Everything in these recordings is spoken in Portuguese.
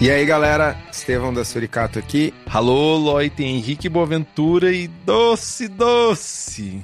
E aí, galera, Estevão da Suricato aqui. Alô, Loi, tem Henrique Boaventura e Doce Doce.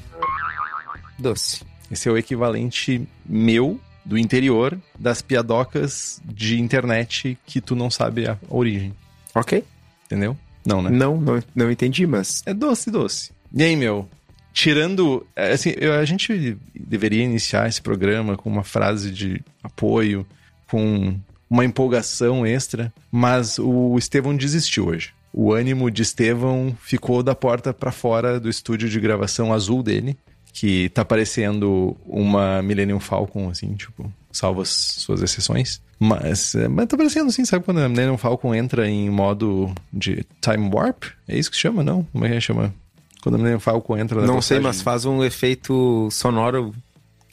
Doce. Esse é o equivalente meu do interior das piadocas de internet que tu não sabe a origem. Ok. Entendeu? Não, né? Não, não, não entendi, mas. É doce, doce. E aí, meu? Tirando. é, Assim, eu- a gente deveria iniciar esse programa com uma frase de apoio, com uma empolgação extra, mas o Estevão desistiu hoje. O ânimo de Estevão ficou da porta pra fora do estúdio de gravação azul dele, que tá parecendo uma Millennium Falcon, assim, tipo, salvo as suas exceções. Mas, é, mas tá parecendo assim, sabe quando a Millennium Falcon entra em modo de Time Warp? É isso que chama, não? Como é que chama? Quando a Millennium Falcon entra na Não sei, velocidade- mas faz um efeito sonoro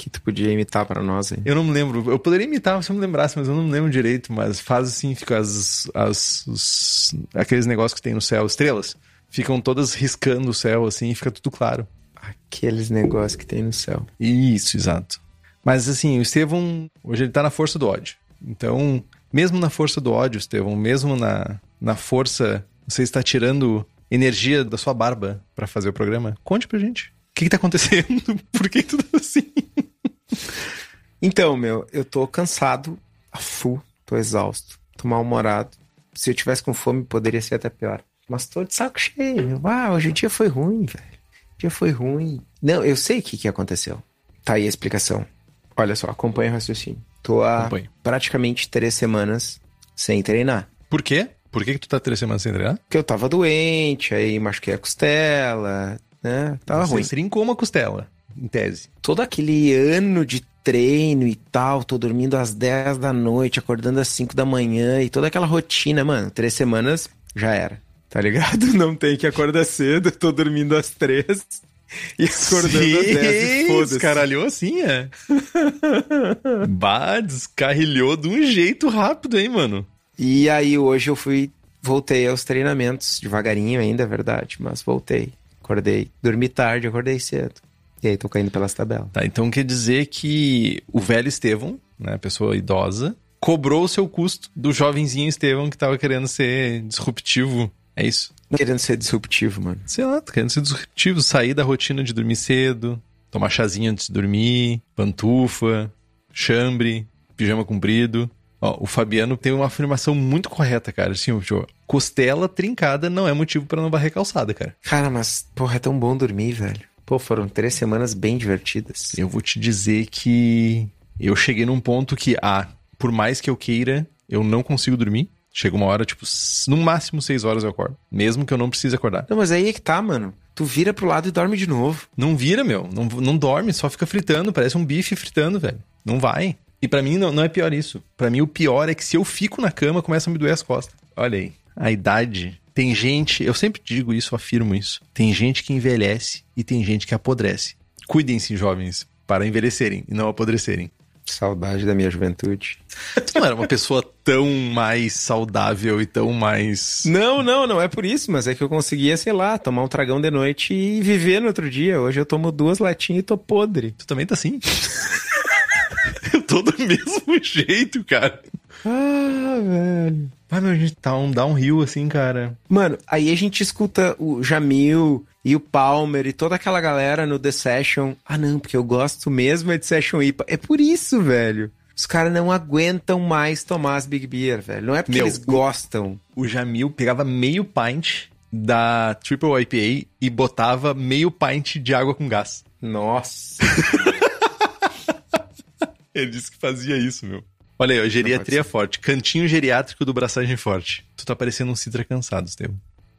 que tu podia imitar pra nós aí. Eu não me lembro. Eu poderia imitar se eu me lembrasse, mas eu não me lembro direito. Mas faz assim, fica as, as os- aqueles negócios que tem no céu, estrelas, ficam todas riscando o céu assim e fica tudo claro. Aqueles negócios que tem no céu. Isso, exato. Mas assim, o Estevão, hoje ele tá na força do ódio. Então, mesmo na força do ódio, Estevão, mesmo na, na força, você está tirando energia da sua barba pra fazer o programa? Conte pra gente. O que, que tá acontecendo? Por que tudo assim? Então, meu, eu tô cansado, a full, tô exausto, tô mal-humorado. Se eu tivesse com fome, poderia ser até pior. Mas tô de saco cheio, meu. Ah, hoje o dia foi ruim, velho. O dia foi ruim. Não, eu sei o que, que aconteceu. Tá aí a explicação. Olha só, acompanha o raciocínio. Tô há praticamente três semanas sem treinar. Por quê? Por que, que tu tá três semanas sem treinar? Porque eu tava doente, aí machuquei a costela, né? Tava Você ruim. trincou uma costela, em tese. todo aquele ano de treino e tal, tô dormindo às 10 da noite, acordando às 5 da manhã e toda aquela rotina, mano, três semanas já era. Tá ligado? Não tem que acordar cedo, tô dormindo às 3 e acordando às 10 e foda-se. Descaralhou assim, é? bah, descarrilhou de um jeito rápido, hein, mano? E aí hoje eu fui, voltei aos treinamentos, devagarinho ainda, é verdade, mas voltei. Acordei, dormi tarde, acordei cedo. E aí tô caindo pelas tabelas. Tá, então quer dizer que o velho Estevão, né, pessoa idosa, cobrou o seu custo do jovenzinho Estevão que tava querendo ser disruptivo. É isso? Querendo ser disruptivo, mano. Sei lá, querendo ser disruptivo, sair da rotina de dormir cedo, tomar chazinho antes de dormir, pantufa, chambre, pijama comprido. Ó, o Fabiano tem uma afirmação muito correta, cara. Assim, tipo, costela trincada não é motivo pra não varrer calçada, cara. Cara, mas, porra, é tão bom dormir, velho. Pô, foram três semanas bem divertidas. Eu vou te dizer que eu cheguei num ponto que, ah, por mais que eu queira, eu não consigo dormir. Chega uma hora, tipo, no máximo seis horas eu acordo. Mesmo que eu não precise acordar. Não, mas aí é que tá, mano. Tu vira pro lado e dorme de novo. Não vira, meu. Não, não dorme, só fica fritando. Parece um bife fritando, velho. Não vai. E pra mim não, não é pior isso. Pra mim o pior é que se eu fico na cama, começa a me doer as costas. Olha aí. A idade. Tem gente, eu sempre digo isso, afirmo isso. Tem gente que envelhece e tem gente que apodrece. Cuidem-se, jovens, para envelhecerem e não apodrecerem. Saudade da minha juventude. Tu não era uma pessoa tão mais saudável e tão mais. Não, não, não é por isso, mas é que eu conseguia, sei lá, tomar um tragão de noite e viver no outro dia. Hoje eu tomo duas latinhas e tô podre. Tu também tá assim? eu tô do mesmo jeito, cara. Ah, velho. Vai, meu, a gente tá um downhill assim, cara. Mano, aí a gente escuta o Jamil e o Palmer e toda aquela galera no The Session. Ah, não, porque eu gosto mesmo é de Session IPA. É por isso, velho. Os caras não aguentam mais tomar as Big Beer, velho. Não é porque Meu, eles o- gostam. O Jamil pegava meio pint da Triple IPA e botava meio pint de água com gás. Nossa. Ele disse que fazia isso, meu. Olha aí, ó, geriatria forte. Cantinho geriátrico do Braçagem Forte. Tu tá parecendo um Citra cansado, Estevam.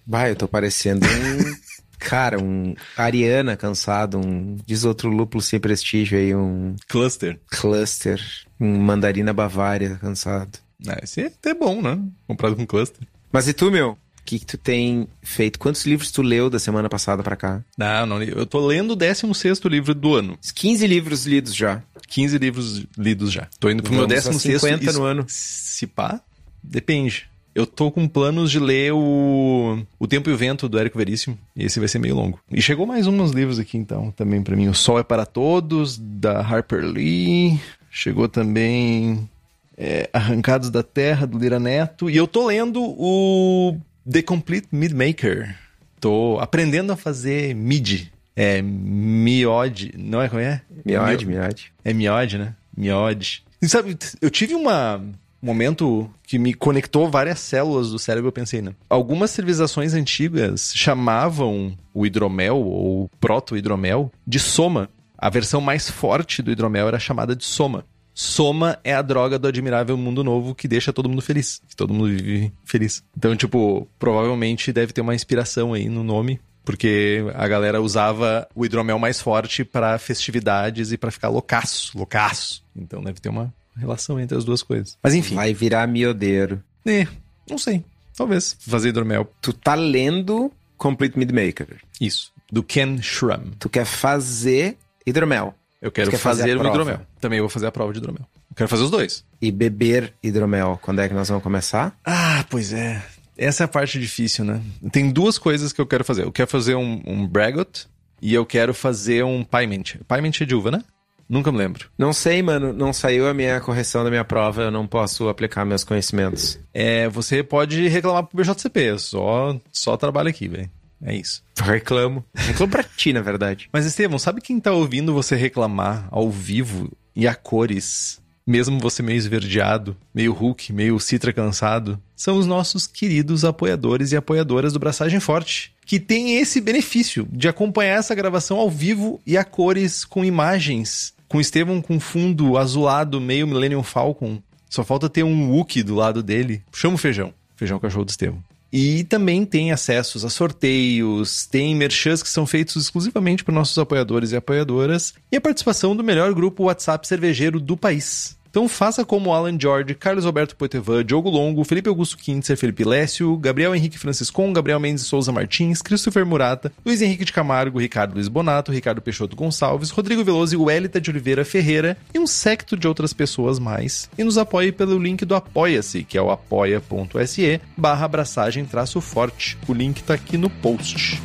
Vai, eu tô parecendo um. Cara, um Ariana cansado, um. Diz outro lúpulo sem prestígio aí, um Cluster. cluster, um mandarina bavária cansado. Ah, esse é até bom, né? Comprado com cluster. Mas e tu, meu? O que, que tu tem feito? Quantos livros tu leu da semana passada pra cá? Não, não, eu tô lendo o 16 livro do ano. 15 livros lidos já. 15 livros lidos já. Tô indo pro meu Vamos a 16 50 no e- ano. Se pá, depende. Eu tô com planos de ler o O Tempo e o Vento do Érico Veríssimo. E esse vai ser meio longo. E chegou mais uns livros aqui então, também pra mim. O Sol é para Todos, da Harper Lee. Chegou também é, Arrancados da Terra, do Lira Neto. E eu tô lendo o The Complete Mid Maker. Tô aprendendo a fazer MIDI. É miode, não é como é? Miode, Mi- miode. é miode, né? Miode. E sabe, eu tive uma, um momento que me conectou várias células do cérebro, eu pensei, né? Algumas civilizações antigas chamavam o hidromel, ou proto-hidromel, de soma. A versão mais forte do hidromel era chamada de soma. Soma é a droga do admirável mundo novo que deixa todo mundo feliz. Que todo mundo vive feliz. Então, tipo, provavelmente deve ter uma inspiração aí no nome. Porque a galera usava o hidromel mais forte pra festividades e pra ficar loucaço, loucaço. Então deve ter uma relação entre as duas coisas. Mas enfim, Vai virar miodeiro. é, não sei. Talvez fazer hidromel. Tu tá lendo Complete Midmaker. Isso. Do Ken Schramm. Tu quer fazer hidromel. Eu quero fazer fazer, prova? hidromel. Também vou fazer a prova de hidromel. Eu quero fazer os dois. E beber hidromel. Quando é que nós vamos começar? Ah, pois é. Essa é a parte difícil, né? Tem duas coisas que eu quero fazer. Eu quero fazer um, um Bragot e eu quero fazer um Pyment. Pyment é de uva, né? Nunca me lembro. Não sei, mano. Não saiu a minha correção da minha prova. Eu não posso aplicar meus conhecimentos. É, você pode reclamar pro BJCP. Só, só trabalha aqui, velho. É isso. Reclamo. Reclamo pra ti, na verdade. Mas, Estevão, sabe quem tá ouvindo você reclamar ao vivo e a cores? Mesmo você meio esverdeado, meio Hulk, meio Citra cansado, são os nossos queridos apoiadores e apoiadoras do Braçagem Forte, que tem esse benefício de acompanhar essa gravação ao vivo e a cores com imagens, com o Estevão com fundo azulado, meio Millennium Falcon. Só falta ter um Wookie do lado dele. Chama o feijão. Feijão cachorro do Estevão. E também tem acessos a sorteios, tem merchans que são feitos exclusivamente para nossos apoiadores e apoiadoras, e a participação do melhor grupo WhatsApp cervejeiro do país. Então faça como Alan George, Carlos Alberto Poitevin, Diogo Longo, Felipe Augusto Kintzer, Felipe Lécio, Gabriel Henrique Franciscon, Gabriel Mendes Souza Martins, Christopher Murata, Luiz Henrique de Camargo, Ricardo Luiz Bonato, Ricardo Peixoto Gonçalves, Rodrigo Veloso e Welita de Oliveira Ferreira e um secto de outras pessoas mais. E nos apoie pelo link do Apoia-se, que é o apoia.se barra abraçagem traço forte. O link tá aqui no post.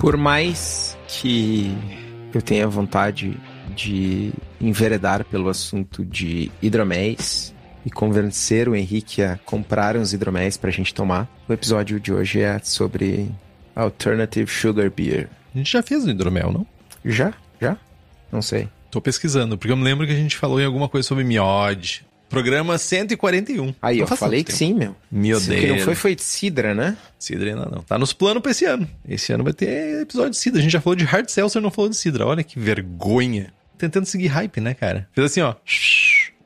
Por mais que eu tenha vontade de enveredar pelo assunto de hidroméis e convencer o Henrique a comprar uns hidroméis pra gente tomar, o episódio de hoje é sobre Alternative Sugar Beer. A gente já fez o hidromel, não? Já? Já? Não sei. Tô pesquisando, porque eu me lembro que a gente falou em alguma coisa sobre miode. Programa 141. Aí, Não eu falei que sim, meu. Meu Se o que não foi, foi de Sidra, né? Cidra ainda não. Tá nos planos pra esse ano. Esse ano vai ter episódio de Cidra. A gente já falou de Hard Seltzer, não falou de Cidra. Olha que vergonha. Tentando seguir hype, né, cara? Fez assim, ó.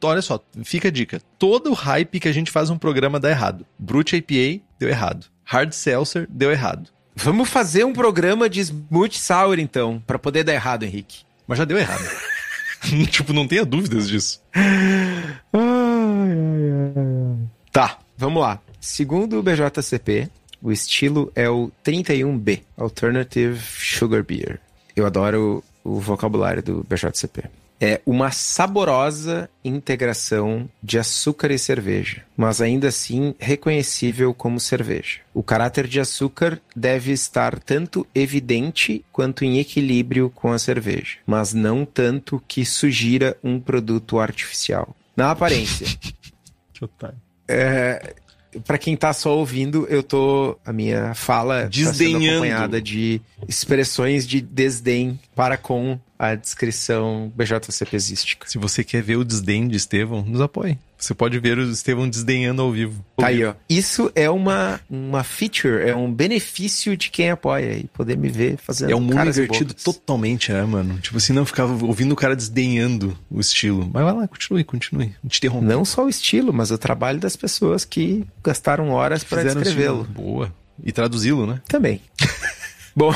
Olha só, fica a dica. Todo hype que a gente faz um programa dá errado. Brute IPA deu errado. Hard Seltzer deu errado. Vamos fazer um programa de Smooth Sour, então, pra poder dar errado, Henrique. Mas já deu errado. tipo, não tenha dúvidas disso. Tá, vamos lá. Segundo o BJCP, o estilo é o 31B, Alternative Sugar Beer. Eu adoro o vocabulário do BJCP. É uma saborosa integração de açúcar e cerveja, mas ainda assim reconhecível como cerveja. O caráter de açúcar deve estar tanto evidente quanto em equilíbrio com a cerveja, mas não tanto que sugira um produto artificial. Na aparência, Que otário. é, para quem tá só ouvindo, eu tô. A minha fala tá sendo Desdenhando. acompanhada de expressões de desdém para com a descrição BJCPzística. Se você quer ver o desdém de Estevão, nos apoie. Você pode ver o Estevão desdenhando ao vivo. Tá aí, ó. Isso é uma, uma feature, é um benefício de quem apoia e poder me ver fazendo É um mundo invertido totalmente, né, mano? Tipo assim, não ficava ouvindo o cara desdenhando o estilo. Mas vai lá, continue, continue. Não te interrompo. Não só o estilo, mas o trabalho das pessoas que gastaram horas para estilo. Boa. E traduzi-lo, né? Também. Bom,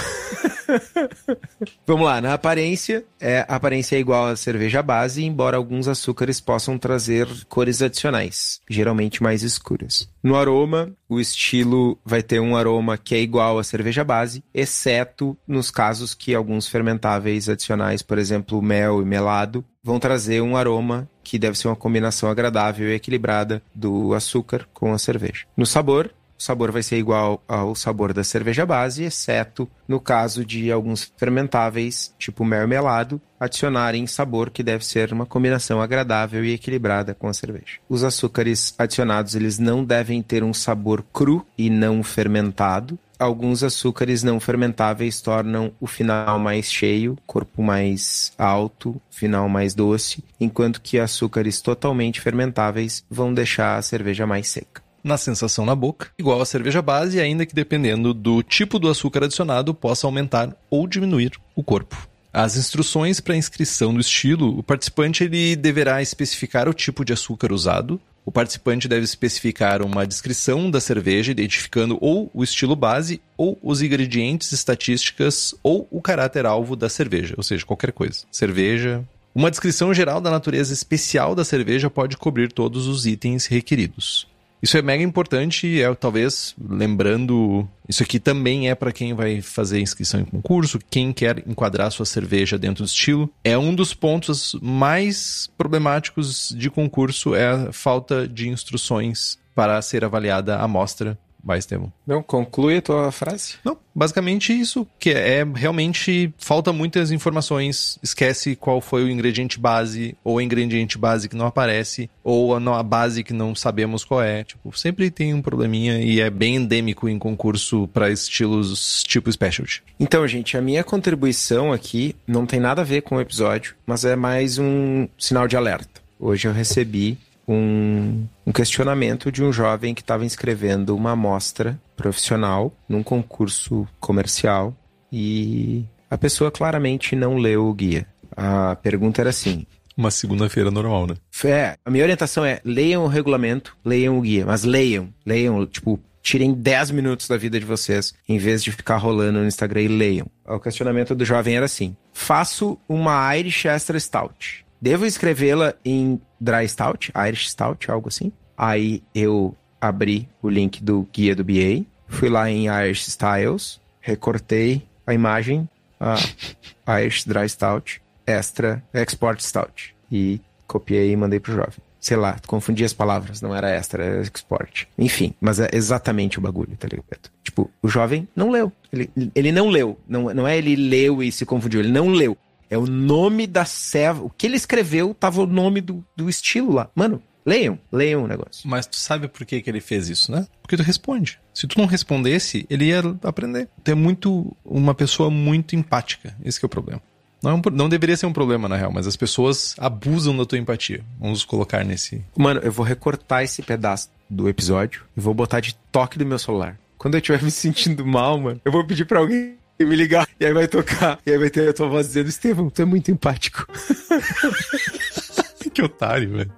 vamos lá. Na aparência, é, a aparência é igual à cerveja base, embora alguns açúcares possam trazer cores adicionais, geralmente mais escuras. No aroma, o estilo vai ter um aroma que é igual à cerveja base, exceto nos casos que alguns fermentáveis adicionais, por exemplo, mel e melado, vão trazer um aroma que deve ser uma combinação agradável e equilibrada do açúcar com a cerveja. No sabor, o sabor vai ser igual ao sabor da cerveja base, exceto no caso de alguns fermentáveis, tipo mel e melado, adicionarem sabor que deve ser uma combinação agradável e equilibrada com a cerveja. Os açúcares adicionados, eles não devem ter um sabor cru e não fermentado. Alguns açúcares não fermentáveis tornam o final mais cheio, corpo mais alto, final mais doce, enquanto que açúcares totalmente fermentáveis vão deixar a cerveja mais seca na sensação na boca, igual a cerveja base, ainda que dependendo do tipo do açúcar adicionado, possa aumentar ou diminuir o corpo. As instruções para inscrição do estilo, o participante ele deverá especificar o tipo de açúcar usado. O participante deve especificar uma descrição da cerveja, identificando ou o estilo base, ou os ingredientes, estatísticas, ou o caráter alvo da cerveja, ou seja, qualquer coisa. Cerveja. Uma descrição geral da natureza especial da cerveja pode cobrir todos os itens requeridos. Isso é mega importante, é talvez lembrando, isso aqui também é para quem vai fazer inscrição em concurso, quem quer enquadrar sua cerveja dentro do estilo. É um dos pontos mais problemáticos de concurso é a falta de instruções para ser avaliada a amostra Vai, Estevam. Não, conclui a tua frase. Não, basicamente isso, que é realmente falta muitas informações, esquece qual foi o ingrediente base, ou o ingrediente base que não aparece, ou a, a base que não sabemos qual é. Tipo, sempre tem um probleminha e é bem endêmico em concurso para estilos tipo specialty. Então, gente, a minha contribuição aqui não tem nada a ver com o episódio, mas é mais um sinal de alerta. Hoje eu recebi um, um questionamento de um jovem que estava inscrevendo uma amostra profissional num concurso comercial e a pessoa claramente não leu o guia. A pergunta era assim: Uma segunda-feira normal, né? É, a minha orientação é leiam o regulamento, leiam o guia, mas leiam, leiam, tipo, tirem 10 minutos da vida de vocês, em vez de ficar rolando no Instagram e leiam. O questionamento do jovem era assim: faço uma Irish Extra Stout. Devo escrevê-la em Dry Stout, Irish Stout, algo assim? Aí eu abri o link do guia do BA, fui lá em Irish Styles, recortei a imagem, a Irish Dry Stout, Extra Export Stout. E copiei e mandei pro jovem. Sei lá, confundi as palavras, não era extra, era export. Enfim, mas é exatamente o bagulho, tá ligado? Tipo, o jovem não leu. Ele, ele não leu. Não, não é ele leu e se confundiu, ele não leu. É o nome da serva. O que ele escreveu tava o nome do, do estilo lá. Mano, leiam, leiam o negócio. Mas tu sabe por que, que ele fez isso, né? Porque tu responde. Se tu não respondesse, ele ia aprender. Tu é muito. uma pessoa muito empática. Esse é o problema. Não, é um, não deveria ser um problema, na real, mas as pessoas abusam da tua empatia. Vamos colocar nesse. Mano, eu vou recortar esse pedaço do episódio e vou botar de toque do meu celular. Quando eu estiver me sentindo mal, mano, eu vou pedir pra alguém e me ligar. E aí vai tocar. E aí vai ter a tua voz dizendo, Estevão, tu é muito empático. que otário, velho.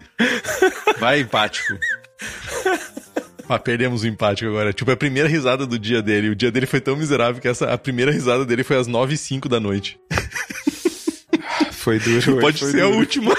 Vai, empático. Ah, perdemos o empático agora. Tipo, é a primeira risada do dia dele. O dia dele foi tão miserável que essa, a primeira risada dele foi às 9 e 5 da noite. Foi duro. Pode ser duro. a última.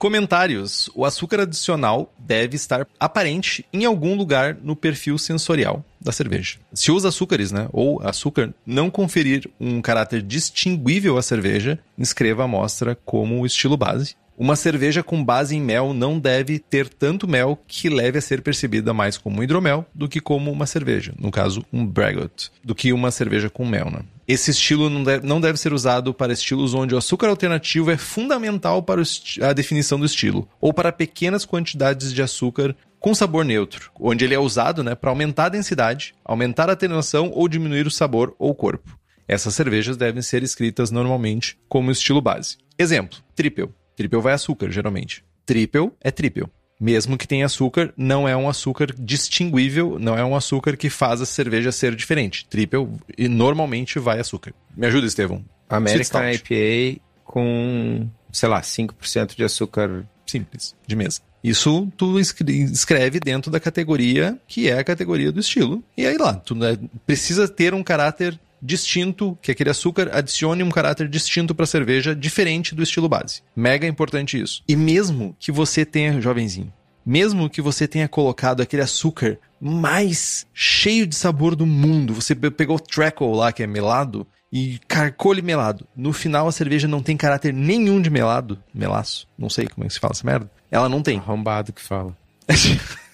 Comentários. O açúcar adicional deve estar aparente em algum lugar no perfil sensorial da cerveja. Se os açúcares, né, ou açúcar, não conferir um caráter distinguível à cerveja, inscreva a amostra como estilo base. Uma cerveja com base em mel não deve ter tanto mel que leve a ser percebida mais como um hidromel do que como uma cerveja, no caso, um braggot, do que uma cerveja com mel, né? Esse estilo não deve, não deve ser usado para estilos onde o açúcar alternativo é fundamental para a definição do estilo, ou para pequenas quantidades de açúcar com sabor neutro, onde ele é usado né, para aumentar a densidade, aumentar a atenuação ou diminuir o sabor ou corpo. Essas cervejas devem ser escritas normalmente como estilo base. Exemplo, triple. Triple vai açúcar, geralmente. Triple é triple. Mesmo que tenha açúcar, não é um açúcar distinguível, não é um açúcar que faz a cerveja ser diferente. Triple e normalmente vai açúcar. Me ajuda, Estevão. American IPA com, sei lá, 5% de açúcar. Simples, de mesa. Isso tu escreve dentro da categoria que é a categoria do estilo. E aí lá, tu né, precisa ter um caráter distinto, que aquele açúcar adicione um caráter distinto para a cerveja, diferente do estilo base. Mega importante isso. E mesmo que você tenha, jovenzinho, mesmo que você tenha colocado aquele açúcar mais cheio de sabor do mundo, você pegou o Treacle lá, que é melado, e carcou ele melado. No final, a cerveja não tem caráter nenhum de melado, melaço, não sei como é que se fala essa merda. Ela não tem. Arrombado que fala.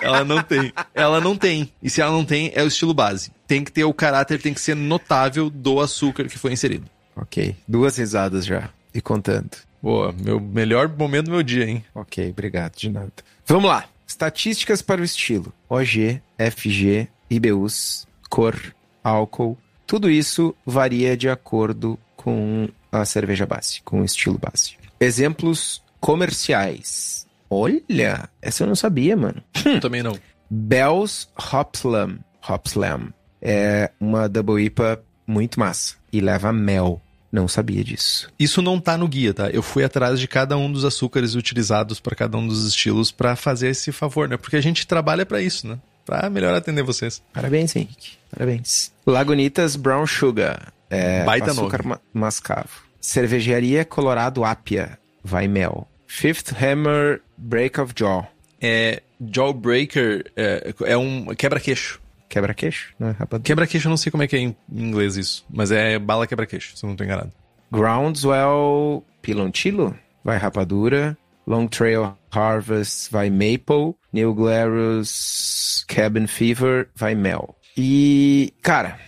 ela não tem. Ela não tem. E se ela não tem, é o estilo base. Tem que ter o caráter, tem que ser notável do açúcar que foi inserido. Ok. Duas risadas já. E contando. Boa, meu melhor momento do meu dia, hein? Ok, obrigado, de nada. Vamos lá. Estatísticas para o estilo. OG, FG, IBUs, cor, álcool. Tudo isso varia de acordo com a cerveja base, com o estilo base. Exemplos comerciais. Olha, essa eu não sabia, mano. Também não. Bell's Hopslam. Hopslam. É uma double IPA muito massa. E leva mel. Não sabia disso. Isso não tá no guia, tá? Eu fui atrás de cada um dos açúcares utilizados para cada um dos estilos para fazer esse favor, né? Porque a gente trabalha para isso, né? Pra melhor atender vocês. Parabéns, Henrique. Parabéns. Lagunitas Brown Sugar. É, Baita açúcar ma mascavo. Cervejaria Colorado Apia. Vai mel. Fifth Hammer Break of Jaw. É, Jawbreaker é, é um quebra-queixo. Quebra-queixo? Não é rapadura? Quebra-queixo, eu não sei como é que é em inglês isso, mas é bala quebra-queixo, se eu não tô enganado. Groundswell Pilontilo? Vai rapadura. Long Trail Harvest vai Maple. New Glarus Cabin Fever vai Mel. E, cara,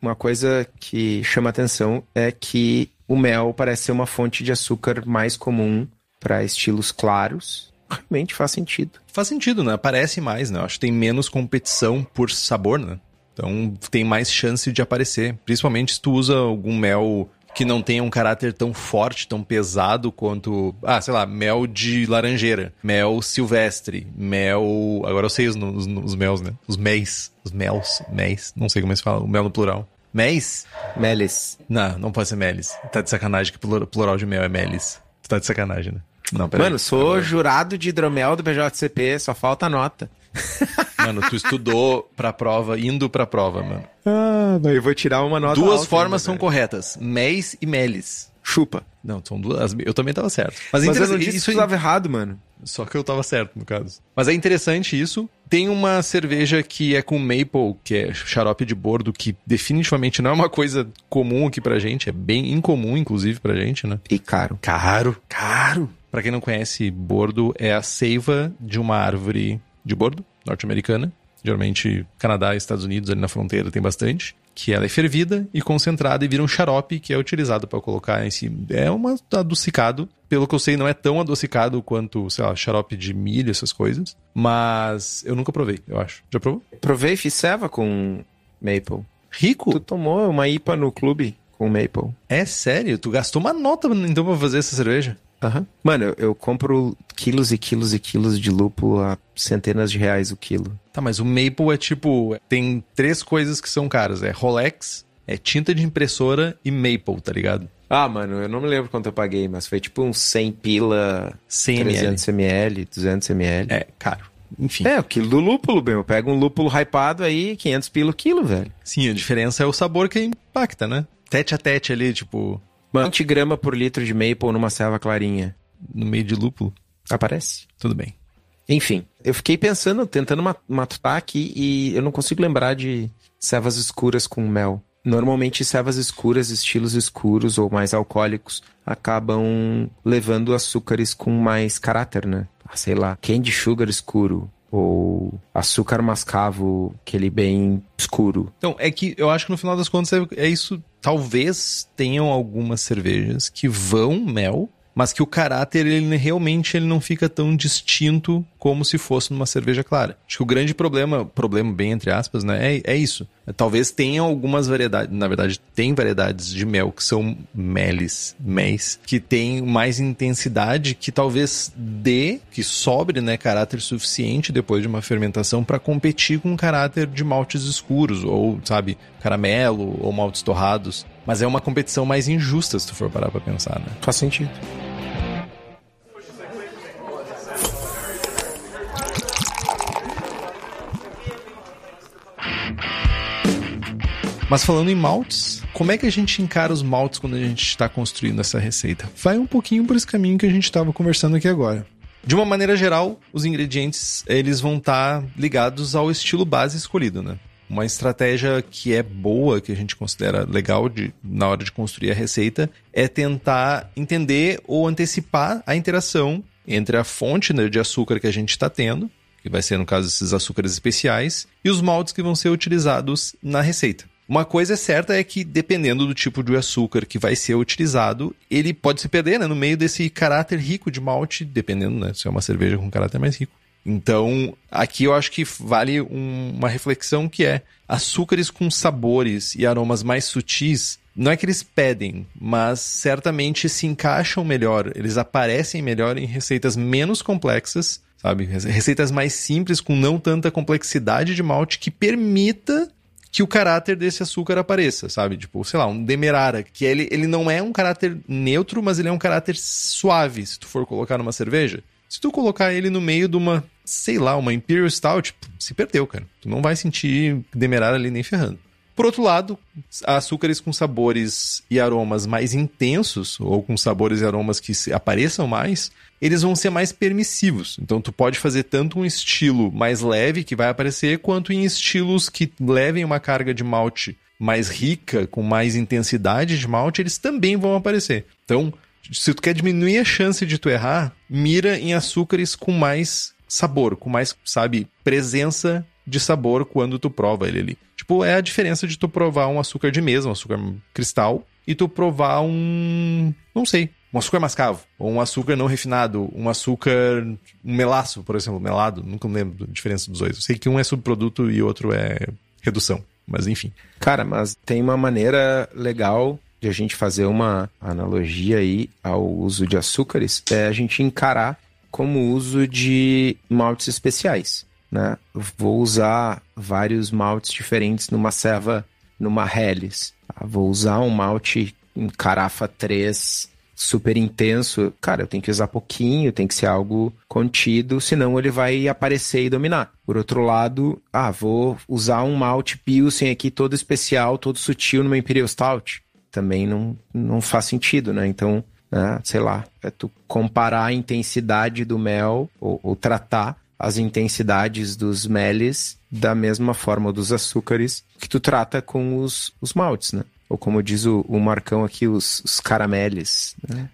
uma coisa que chama atenção é que o mel parece ser uma fonte de açúcar mais comum para estilos claros. Realmente faz sentido. Faz sentido, né? Parece mais, né? Eu acho que tem menos competição por sabor, né? Então tem mais chance de aparecer. Principalmente se tu usa algum mel que não tenha um caráter tão forte, tão pesado quanto, ah, sei lá, mel de laranjeira, mel silvestre, mel. Agora eu sei os, os, os mels, né? Os meis, os mels, meis, não sei como é que se fala, o mel no plural. Meis? Melis. Não, não pode ser melis. Tá de sacanagem que o plural de mel é melis. Tu tá de sacanagem, né? Não, peraí. Mano, sou jurado de hidromel do BJCP, só falta nota. Mano, tu estudou pra prova, indo pra prova, mano. Ah, eu vou tirar uma nota Duas alta formas ainda, são corretas. Mês e melis. Chupa. Não, são duas. Eu também tava certo. Mas, mas eu não disse isso que estava errado, mano. Só que eu tava certo, no caso. Mas é interessante isso. Tem uma cerveja que é com maple, que é xarope de bordo, que definitivamente não é uma coisa comum aqui pra gente. É bem incomum, inclusive, pra gente, né? E caro. Caro. Caro. Pra quem não conhece, bordo é a seiva de uma árvore de bordo norte-americana. Geralmente, Canadá e Estados Unidos, ali na fronteira, tem bastante. Que ela é fervida e concentrada e vira um xarope que é utilizado para colocar em cima. É um adocicado. Pelo que eu sei, não é tão adocicado quanto, sei lá, xarope de milho, essas coisas. Mas eu nunca provei, eu acho. Já provou? Provei, fiz ceva com maple. Rico? Tu tomou uma IPA no clube com maple. É sério? Tu gastou uma nota então pra fazer essa cerveja? Uhum. Mano, eu, eu, compro quilos e quilos e quilos de lúpulo a centenas de reais o quilo. Tá, mas o Maple é tipo. Tem três coisas que são caras: é Rolex, é tinta de impressora e Maple, tá ligado? Ah, mano, eu não me lembro quanto eu paguei, mas foi tipo uns 100 pila, 100 300 ml, 200 ml. É, caro. Enfim. É, o quilo do lúpulo, bem. Eu pego um lúpulo hypado aí, 500 pila o quilo, velho. Sim, a diferença é o sabor que impacta, né? Tete a tete ali, tipo, 20 gramas por litro de maple numa selva clarinha. No meio de lúpulo? Aparece. Tudo bem. Enfim, eu fiquei pensando, tentando matutar aqui e eu não consigo lembrar de cevas escuras com mel. Normalmente, cevas escuras, estilos escuros ou mais alcoólicos, acabam levando açúcares com mais caráter, né? Ah, sei lá, candy sugar escuro, ou açúcar mascavo, aquele bem escuro. Então, é que eu acho que no final das contas é, é isso. Talvez tenham algumas cervejas que vão mel mas que o caráter ele realmente ele não fica tão distinto como se fosse numa cerveja clara. Acho que o grande problema, problema bem entre aspas, né, é, é isso. Talvez tenha algumas variedades, na verdade, tem variedades de mel que são meles, mês, que tem mais intensidade, que talvez dê, que sobre, né, caráter suficiente depois de uma fermentação para competir com o caráter de maltes escuros ou, sabe, caramelo ou maltes torrados. Mas é uma competição mais injusta se tu for parar para pensar, né? Faz sentido. Mas falando em maltes, como é que a gente encara os maltes quando a gente está construindo essa receita? Vai um pouquinho por esse caminho que a gente estava conversando aqui agora. De uma maneira geral, os ingredientes eles vão estar tá ligados ao estilo base escolhido, né? Uma estratégia que é boa, que a gente considera legal de, na hora de construir a receita, é tentar entender ou antecipar a interação entre a fonte né, de açúcar que a gente está tendo, que vai ser, no caso, esses açúcares especiais, e os maltes que vão ser utilizados na receita. Uma coisa certa é que, dependendo do tipo de açúcar que vai ser utilizado, ele pode se perder né, no meio desse caráter rico de malte, dependendo né, se é uma cerveja com caráter mais rico. Então, aqui eu acho que vale um, uma reflexão que é açúcares com sabores e aromas mais sutis. Não é que eles pedem, mas certamente se encaixam melhor, eles aparecem melhor em receitas menos complexas, sabe? Receitas mais simples, com não tanta complexidade de malte, que permita que o caráter desse açúcar apareça, sabe? Tipo, sei lá, um demerara, que ele, ele não é um caráter neutro, mas ele é um caráter suave, se tu for colocar numa cerveja. Se tu colocar ele no meio de uma, sei lá, uma Imperial Stout, se perdeu, cara. Tu não vai sentir demerara ali nem ferrando. Por outro lado, açúcares com sabores e aromas mais intensos, ou com sabores e aromas que apareçam mais, eles vão ser mais permissivos. Então, tu pode fazer tanto um estilo mais leve, que vai aparecer, quanto em estilos que levem uma carga de malte mais rica, com mais intensidade de malte, eles também vão aparecer. Então, se tu quer diminuir a chance de tu errar, mira em açúcares com mais sabor, com mais, sabe, presença de sabor quando tu prova ele ali. Tipo, é a diferença de tu provar um açúcar de mesa, um açúcar cristal, e tu provar um. Não sei. Um açúcar mascavo, ou um açúcar não refinado, um açúcar. um melaço, por exemplo, melado, nunca me lembro a diferença dos dois. Eu sei que um é subproduto e outro é redução, mas enfim. Cara, mas tem uma maneira legal de a gente fazer uma analogia aí ao uso de açúcares, é a gente encarar como uso de maltes especiais né? Vou usar vários maltes diferentes numa serva, numa Helles. Tá? Vou usar um malte em carafa 3 super intenso. Cara, eu tenho que usar pouquinho, tem que ser algo contido, senão ele vai aparecer e dominar. Por outro lado, ah, vou usar um malte Pilsen aqui todo especial, todo sutil numa Imperial Stout. Também não, não faz sentido, né? Então, né, sei lá, é tu comparar a intensidade do mel ou, ou tratar as intensidades dos meles da mesma forma dos açúcares que tu trata com os, os maltes, né? Ou como diz o, o Marcão aqui, os, os carameles, né?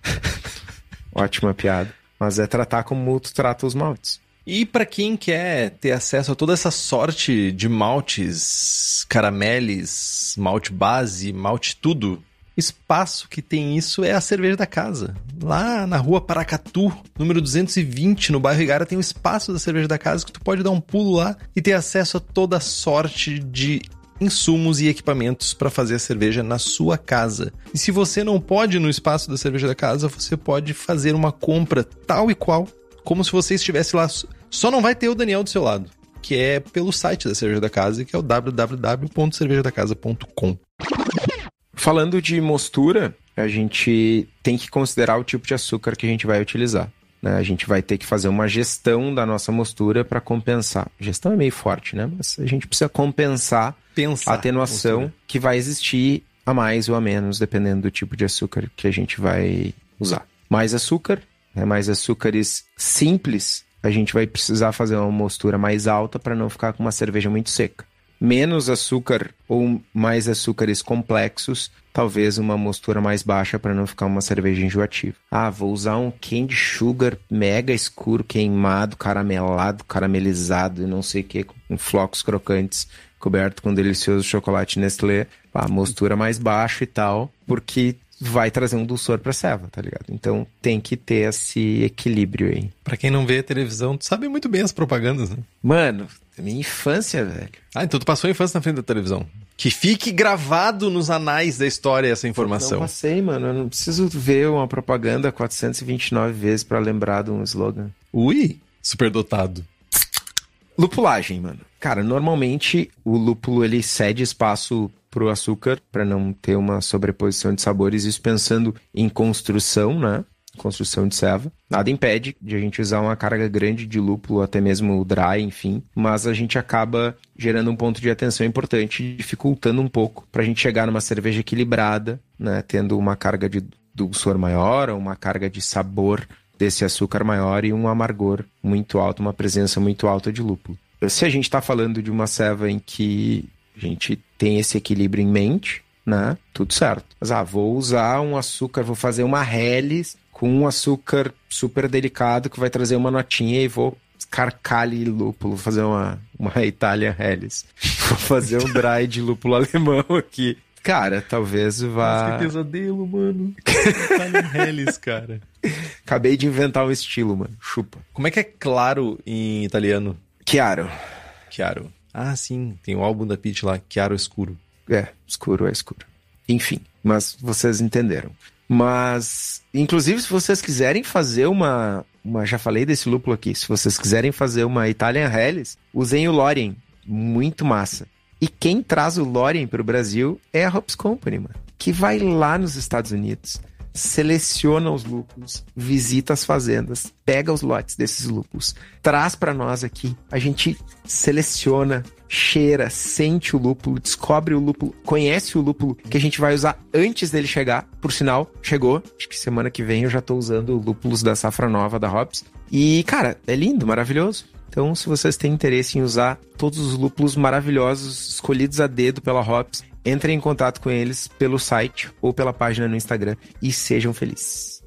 Ótima piada. Mas é tratar como tu trata os maltes. E para quem quer ter acesso a toda essa sorte de maltes, carameles, malte base, malte tudo, espaço que tem isso é a cerveja da casa. Lá na rua Paracatu, número 220, no bairro Igara, tem o espaço da cerveja da casa que tu pode dar um pulo lá e ter acesso a toda sorte de insumos e equipamentos para fazer a cerveja na sua casa. E se você não pode no espaço da cerveja da casa, você pode fazer uma compra tal e qual, como se você estivesse lá. Só não vai ter o Daniel do seu lado, que é pelo site da cerveja da casa, que é o www.cervejadacasa.com. Falando de mostura, a gente tem que considerar o tipo de açúcar que a gente vai utilizar. Né? A gente vai ter que fazer uma gestão da nossa mostura para compensar. Gestão é meio forte, né? Mas a gente precisa compensar Pensar a atenuação mostura. que vai existir a mais ou a menos, dependendo do tipo de açúcar que a gente vai usar. Mais açúcar, né? mais açúcares simples, a gente vai precisar fazer uma mostura mais alta para não ficar com uma cerveja muito seca menos açúcar ou mais açúcares complexos, talvez uma mostura mais baixa para não ficar uma cerveja enjoativa. Ah, vou usar um candy sugar mega escuro, queimado, caramelado, caramelizado e não sei o que, com flocos crocantes, coberto com delicioso chocolate Nestlé. Ah, mostura mais baixa e tal, porque vai trazer um dulçor pra ceva, tá ligado? Então tem que ter esse equilíbrio aí. Pra quem não vê televisão, tu sabe muito bem as propagandas, né? Mano, minha infância, velho. Ah, então tu passou a infância na frente da televisão. Que fique gravado nos anais da história essa informação. passei, mano. Eu não preciso ver uma propaganda 429 vezes pra lembrar de um slogan. Ui, superdotado. Lupulagem, mano. Cara, normalmente o lúpulo ele cede espaço pro açúcar pra não ter uma sobreposição de sabores, isso pensando em construção, né? Construção de ceva. Nada impede de a gente usar uma carga grande de lúpulo, até mesmo dry, enfim, mas a gente acaba gerando um ponto de atenção importante, dificultando um pouco pra gente chegar numa cerveja equilibrada, né? Tendo uma carga de dulçor maior, uma carga de sabor desse açúcar maior e um amargor muito alto, uma presença muito alta de lúpulo. Se a gente está falando de uma ceva em que a gente tem esse equilíbrio em mente, né? Tudo certo. Mas ah, vou usar um açúcar, vou fazer uma Helles com um açúcar super delicado que vai trazer uma notinha e vou carcar ali lúpulo, vou fazer uma, uma Italian Helles. Vou fazer um dry de lúpulo alemão aqui. Cara, talvez vá. pesadelo, mano. Italian Hellis, cara. Acabei de inventar um estilo, mano. Chupa. Como é que é claro em italiano? Chiaro. Chiaro. Ah, sim. Tem o álbum da Peach lá, Chiaro Escuro. É, escuro é escuro. Enfim, mas vocês entenderam. Mas, inclusive, se vocês quiserem fazer uma, uma. Já falei desse lúpulo aqui. Se vocês quiserem fazer uma Italian Helles, usem o Lorien. Muito massa. E quem traz o Lorien para o Brasil é a Hops Company, mano. Que vai lá nos Estados Unidos, seleciona os lúpulos, visita as fazendas, pega os lotes desses lúpulos, traz para nós aqui. A gente seleciona, cheira, sente o lúpulo, descobre o lúpulo, conhece o lúpulo que a gente vai usar antes dele chegar. Por sinal, chegou. Acho que semana que vem eu já tô usando lúpulos da safra nova da Hops. E, cara, é lindo, maravilhoso. Então, se vocês têm interesse em usar todos os lúpulos maravilhosos escolhidos a dedo pela Hops, entrem em contato com eles pelo site ou pela página no Instagram e sejam felizes.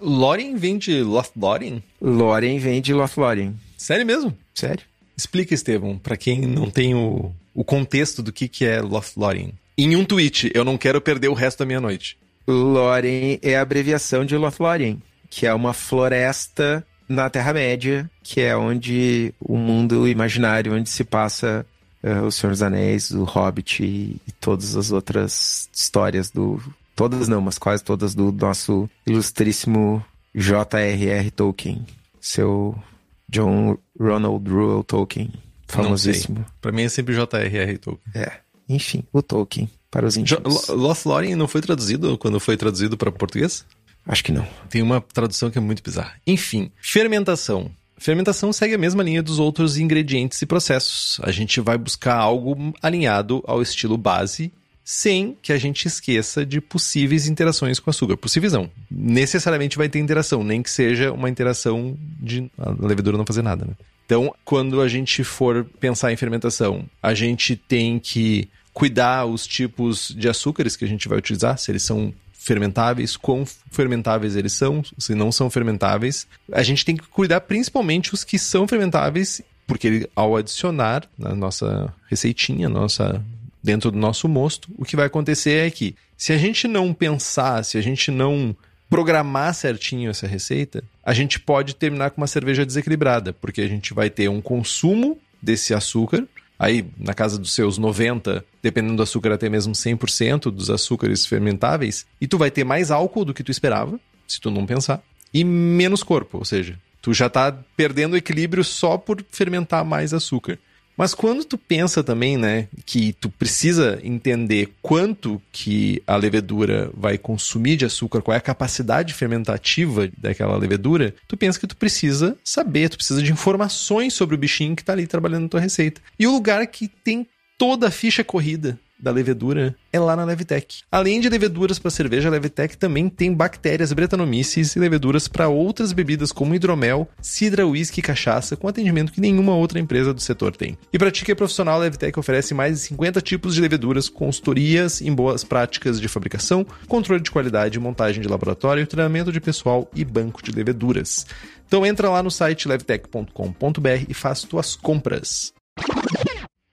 Lorien vem de Lothlórien? Lorien vem de Lothlórien. Sério mesmo? Sério? Explica, Estevão, pra quem não tem o, o contexto do que, que é Lothlórien. Em um tweet, eu não quero perder o resto da minha noite. Lórien é a abreviação de Lothlórien, que é uma floresta na Terra-média, que é onde o mundo imaginário, onde se passa uh, O Senhor dos Anéis, o Hobbit e, e todas as outras histórias do... Todas não, mas quase todas do nosso ilustríssimo J.R.R. Tolkien. Seu John Ronald Reuel Tolkien, famosíssimo. Pra mim é sempre J.R.R. Tolkien. É, enfim, o Tolkien, para os íntimos. Lo- Lothlórien não foi traduzido quando foi traduzido para português? Acho que não. Tem uma tradução que é muito bizarra. Enfim, fermentação. Fermentação segue a mesma linha dos outros ingredientes e processos. A gente vai buscar algo alinhado ao estilo base, sem que a gente esqueça de possíveis interações com açúcar. Possíveis não. Necessariamente vai ter interação, nem que seja uma interação de a levedura não fazer nada, né? Então, quando a gente for pensar em fermentação, a gente tem que cuidar os tipos de açúcares que a gente vai utilizar, se eles são fermentáveis, quão fermentáveis eles são, se não são fermentáveis. A gente tem que cuidar principalmente os que são fermentáveis, porque ele, ao adicionar na nossa receitinha, nossa dentro do nosso mosto, o que vai acontecer é que se a gente não pensar, se a gente não programar certinho essa receita, a gente pode terminar com uma cerveja desequilibrada, porque a gente vai ter um consumo desse açúcar, aí na casa dos seus 90, dependendo do açúcar até mesmo 100% dos açúcares fermentáveis, e tu vai ter mais álcool do que tu esperava, se tu não pensar, e menos corpo, ou seja, tu já tá perdendo equilíbrio só por fermentar mais açúcar. Mas quando tu pensa também, né, que tu precisa entender quanto que a levedura vai consumir de açúcar, qual é a capacidade fermentativa daquela levedura, tu pensa que tu precisa saber, tu precisa de informações sobre o bichinho que tá ali trabalhando na tua receita. E o lugar que tem toda a ficha corrida da levedura é lá na Levitec. Além de leveduras para cerveja, a Levitec também tem bactérias Brettanomyces e leveduras para outras bebidas como hidromel, cidra, uísque e cachaça, com atendimento que nenhuma outra empresa do setor tem. E para ti que é profissional, a Levitec oferece mais de 50 tipos de leveduras, consultorias em boas práticas de fabricação, controle de qualidade, montagem de laboratório, treinamento de pessoal e banco de leveduras. Então entra lá no site levtech.com.br e faz tuas compras.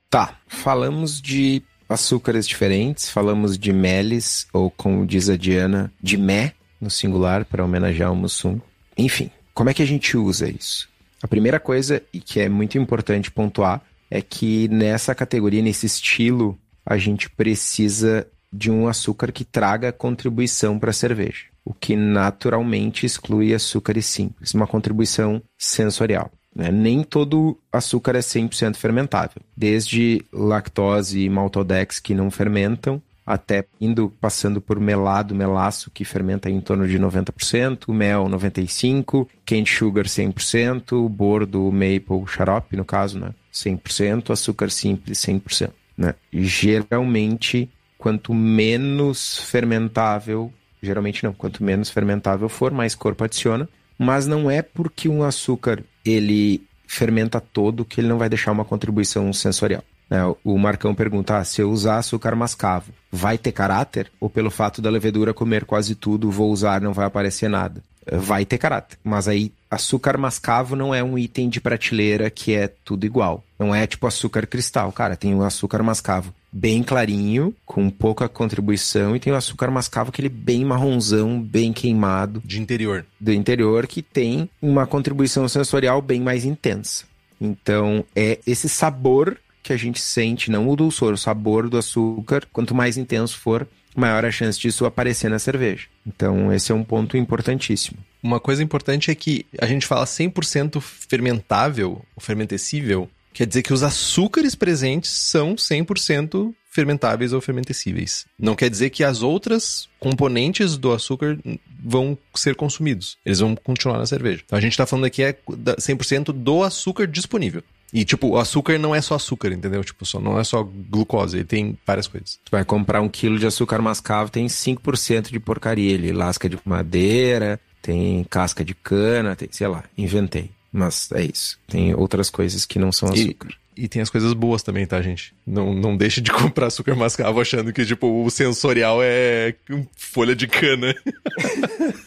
Tá, falamos de açúcares diferentes, falamos de meles, ou como diz a Diana, de mé, no singular, para homenagear o Mussum. Enfim, como é que a gente usa isso? A primeira coisa, e que é muito importante pontuar, é que nessa categoria, nesse estilo, a gente precisa de um açúcar que traga contribuição para a cerveja, o que naturalmente exclui açúcares simples, uma contribuição sensorial. Né? Nem todo açúcar é 100% fermentável, desde lactose e maltodex que não fermentam, até indo passando por melado, melaço, que fermenta em torno de 90%, mel 95%, cane sugar 100%, bordo maple xarope, no caso, né? 100%, açúcar simples 100%. Né? geralmente, quanto menos fermentável, geralmente não, quanto menos fermentável for, mais corpo adiciona, mas não é porque um açúcar ele fermenta todo que ele não vai deixar uma contribuição sensorial. É, o Marcão pergunta: ah, se eu usar açúcar mascavo, vai ter caráter? Ou pelo fato da levedura comer quase tudo, vou usar, não vai aparecer nada? É, vai ter caráter. Mas aí, açúcar mascavo não é um item de prateleira que é tudo igual. Não é tipo açúcar cristal. Cara, tem o açúcar mascavo bem clarinho, com pouca contribuição, e tem o açúcar mascavo, aquele bem marronzão, bem queimado. De interior. Do interior, que tem uma contribuição sensorial bem mais intensa. Então, é esse sabor que a gente sente, não o dulçor, o sabor do açúcar, quanto mais intenso for, maior a chance disso aparecer na cerveja. Então, esse é um ponto importantíssimo. Uma coisa importante é que a gente fala 100% fermentável, ou fermentecível, quer dizer que os açúcares presentes são 100% fermentáveis ou fermentecíveis. Não quer dizer que as outras componentes do açúcar vão ser consumidos. Eles vão continuar na cerveja. Então a gente está falando aqui é 100% do açúcar disponível. E, tipo, o açúcar não é só açúcar, entendeu? Tipo, só, não é só glucose, ele tem várias coisas. Tu vai comprar um quilo de açúcar mascavo, tem 5% de porcaria. Ele lasca de madeira, tem casca de cana, tem, sei lá, inventei. Mas é isso. Tem outras coisas que não são açúcar. E, e tem as coisas boas também, tá, gente? Não, não deixe de comprar açúcar mascavo achando que, tipo, o sensorial é folha de cana.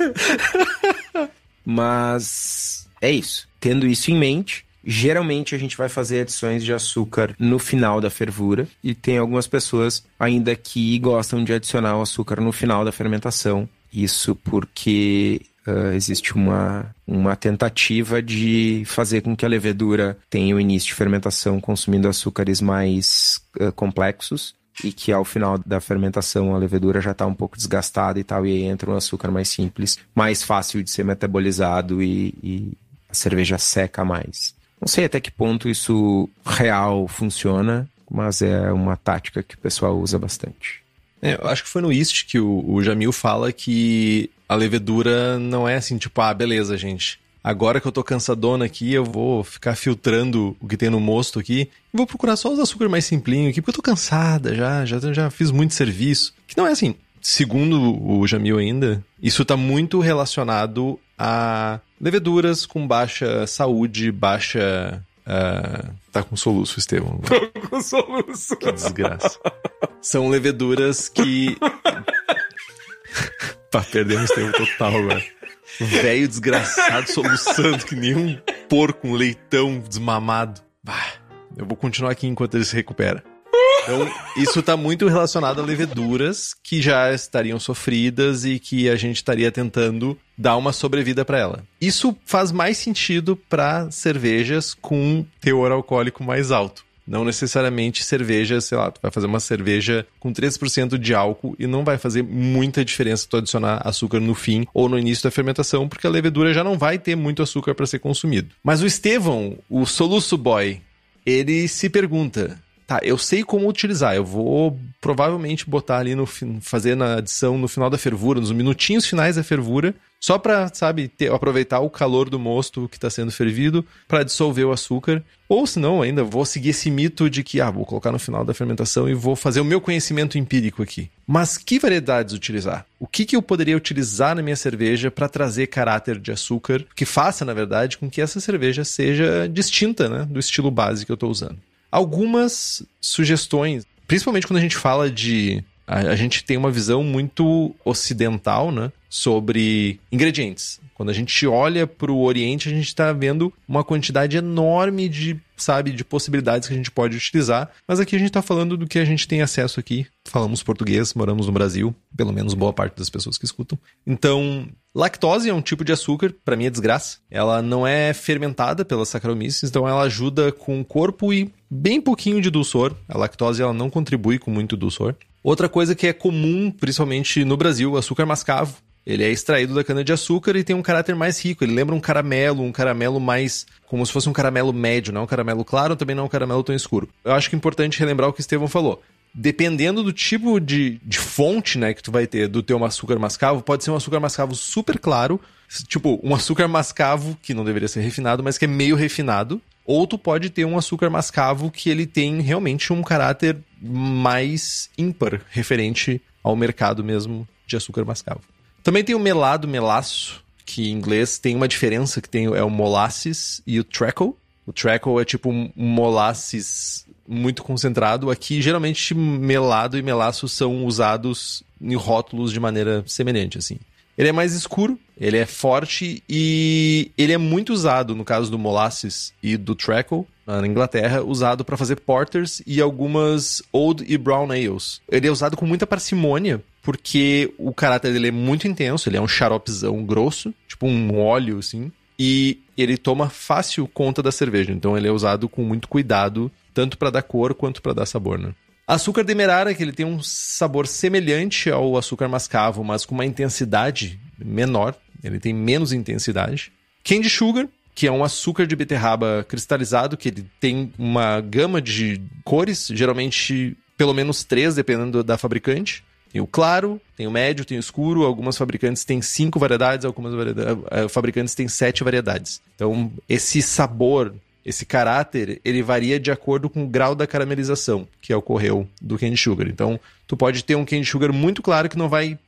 Mas é isso. Tendo isso em mente, Geralmente a gente vai fazer adições de açúcar no final da fervura e tem algumas pessoas ainda que gostam de adicionar o açúcar no final da fermentação. Isso porque uh, existe uma, uma tentativa de fazer com que a levedura tenha o início de fermentação consumindo açúcares mais uh, complexos e que ao final da fermentação a levedura já está um pouco desgastada e tal, e aí entra um açúcar mais simples, mais fácil de ser metabolizado e, e a cerveja seca mais. Não sei até que ponto isso real funciona, mas é uma tática que o pessoal usa bastante. É, eu acho que foi no East que o, o Jamil fala que a levedura não é assim, tipo, ah, beleza, gente. Agora que eu tô cansadona aqui, eu vou ficar filtrando o que tem no mosto aqui. E vou procurar só os açúcares mais simplinho aqui, porque eu tô cansada já, já, já fiz muito serviço. Que não é assim. Segundo o Jamil ainda, isso tá muito relacionado a leveduras com baixa saúde, baixa. Uh, tá com soluço, Estevão. Tô com soluço. Que desgraça. São leveduras que. Pá, perdemos tempo total agora. Velho desgraçado soluçando que nem um porco, um leitão desmamado. Bah, eu vou continuar aqui enquanto ele se recupera. Então, isso está muito relacionado a leveduras que já estariam sofridas e que a gente estaria tentando dar uma sobrevida para ela. Isso faz mais sentido para cervejas com teor alcoólico mais alto. Não necessariamente cerveja, sei lá, tu vai fazer uma cerveja com 3% de álcool e não vai fazer muita diferença tu adicionar açúcar no fim ou no início da fermentação, porque a levedura já não vai ter muito açúcar para ser consumido. Mas o Estevão, o soluço boy, ele se pergunta: tá, eu sei como utilizar, eu vou provavelmente botar ali no fazer na adição no final da fervura, nos minutinhos finais da fervura, só para, sabe, ter, aproveitar o calor do mosto que está sendo fervido para dissolver o açúcar. Ou se não, ainda vou seguir esse mito de que, ah, vou colocar no final da fermentação e vou fazer o meu conhecimento empírico aqui. Mas que variedades utilizar? O que, que eu poderia utilizar na minha cerveja para trazer caráter de açúcar que faça, na verdade, com que essa cerveja seja distinta né, do estilo base que eu estou usando? Algumas sugestões, principalmente quando a gente fala de a, a gente tem uma visão muito ocidental, né? Sobre ingredientes. Quando a gente olha para o Oriente, a gente está vendo uma quantidade enorme de, sabe, de possibilidades que a gente pode utilizar. Mas aqui a gente está falando do que a gente tem acesso aqui. Falamos português, moramos no Brasil, pelo menos boa parte das pessoas que escutam. Então, lactose é um tipo de açúcar, para mim é desgraça. Ela não é fermentada pelas Saccharomyces, então ela ajuda com o corpo e bem pouquinho de dulçor. A lactose ela não contribui com muito dulçor. Outra coisa que é comum, principalmente no Brasil, açúcar mascavo. Ele é extraído da cana-de-açúcar e tem um caráter mais rico. Ele lembra um caramelo, um caramelo mais. como se fosse um caramelo médio, não é um caramelo claro, também não é um caramelo tão escuro. Eu acho que é importante relembrar o que o Estevão falou. Dependendo do tipo de, de fonte né, que tu vai ter do teu açúcar mascavo, pode ser um açúcar mascavo super claro, tipo um açúcar mascavo que não deveria ser refinado, mas que é meio refinado. Ou tu pode ter um açúcar mascavo que ele tem realmente um caráter mais ímpar referente ao mercado mesmo de açúcar mascavo. Também tem o melado melaço, que em inglês tem uma diferença que tem é o molasses e o treacle. O treacle é tipo um molasses muito concentrado. Aqui, geralmente, melado e melaço são usados em rótulos de maneira semelhante, assim. Ele é mais escuro, ele é forte e ele é muito usado, no caso do molasses e do treacle, na Inglaterra, usado para fazer porters e algumas old e brown ales. Ele é usado com muita parcimônia porque o caráter dele é muito intenso, ele é um xaropezão grosso, tipo um óleo assim, e ele toma fácil conta da cerveja, então ele é usado com muito cuidado, tanto para dar cor quanto para dar sabor, né? Açúcar demerara, que ele tem um sabor semelhante ao açúcar mascavo, mas com uma intensidade menor, ele tem menos intensidade. Candy sugar, que é um açúcar de beterraba cristalizado, que ele tem uma gama de cores, geralmente pelo menos três, dependendo da fabricante. Tem o claro, tem o médio, tem o escuro. Algumas fabricantes têm cinco variedades, algumas eh, fabricantes têm sete variedades. Então, esse sabor, esse caráter, ele varia de acordo com o grau da caramelização que ocorreu do candy sugar. Então, tu pode ter um candy sugar muito claro que não vai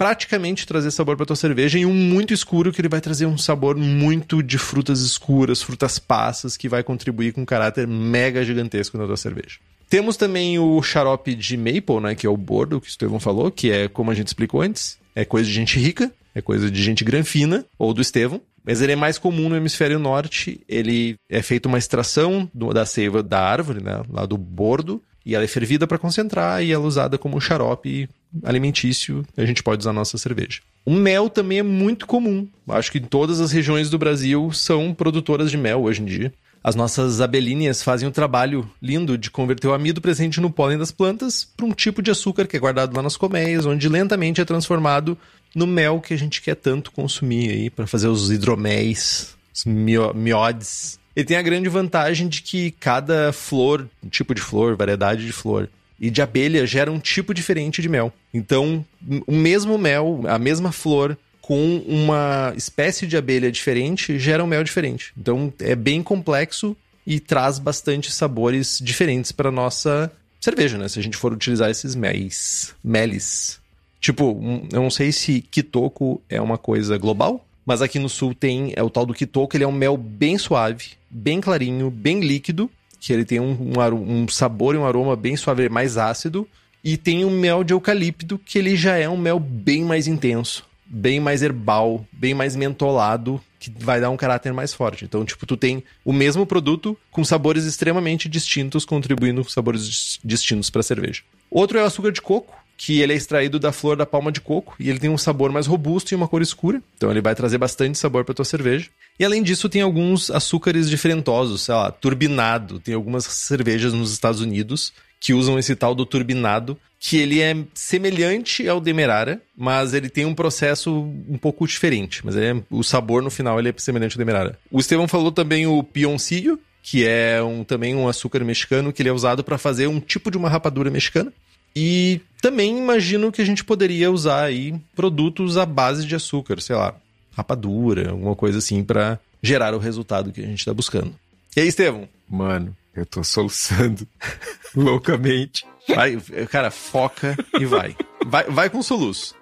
praticamente trazer sabor para tua cerveja e um muito escuro que ele vai trazer um sabor muito de frutas escuras, frutas passas, que vai contribuir com um caráter mega gigantesco na tua cerveja. Temos também o xarope de maple, né, que é o bordo que o Estevão falou, que é como a gente explicou antes, é coisa de gente rica, é coisa de gente granfina, ou do Estevão, mas ele é mais comum no hemisfério norte, ele é feito uma extração do, da seiva da árvore, né, lá do bordo, e ela é fervida para concentrar e ela é usada como xarope alimentício, a gente pode usar nossa cerveja. O mel também é muito comum. Acho que todas as regiões do Brasil são produtoras de mel hoje em dia. As nossas abelhinhas fazem um trabalho lindo de converter o amido presente no pólen das plantas para um tipo de açúcar que é guardado lá nas colmeias, onde lentamente é transformado no mel que a gente quer tanto consumir aí para fazer os hidroméis, os miódes. Ele tem a grande vantagem de que cada flor, tipo de flor, variedade de flor e de abelha gera um tipo diferente de mel. Então, o mesmo mel, a mesma flor com uma espécie de abelha diferente gera um mel diferente. Então é bem complexo e traz bastante sabores diferentes para nossa cerveja, né? Se a gente for utilizar esses melis, melis. Tipo, eu não sei se kitoko é uma coisa global, mas aqui no sul tem é o tal do kitoko, ele é um mel bem suave, bem clarinho, bem líquido, que ele tem um, um, um sabor e um aroma bem suave, mais ácido, e tem um mel de eucalipto, que ele já é um mel bem mais intenso bem mais herbal, bem mais mentolado, que vai dar um caráter mais forte. Então, tipo, tu tem o mesmo produto com sabores extremamente distintos, contribuindo com sabores distintos para a cerveja. Outro é o açúcar de coco, que ele é extraído da flor da palma de coco e ele tem um sabor mais robusto e uma cor escura. Então ele vai trazer bastante sabor para tua cerveja. E além disso, tem alguns açúcares diferentosos, sei lá, turbinado. Tem algumas cervejas nos Estados Unidos que usam esse tal do turbinado, que ele é semelhante ao Demerara, mas ele tem um processo um pouco diferente. Mas é, o sabor no final ele é semelhante ao Demerara. O Estevão falou também o pioncillo, que é um, também um açúcar mexicano que ele é usado para fazer um tipo de uma rapadura mexicana. E também imagino que a gente poderia usar aí produtos à base de açúcar, sei lá, rapadura, alguma coisa assim para gerar o resultado que a gente está buscando. E aí, Estevão? Mano, eu tô soluçando loucamente. Vai, cara, foca e vai. Vai, vai com soluço.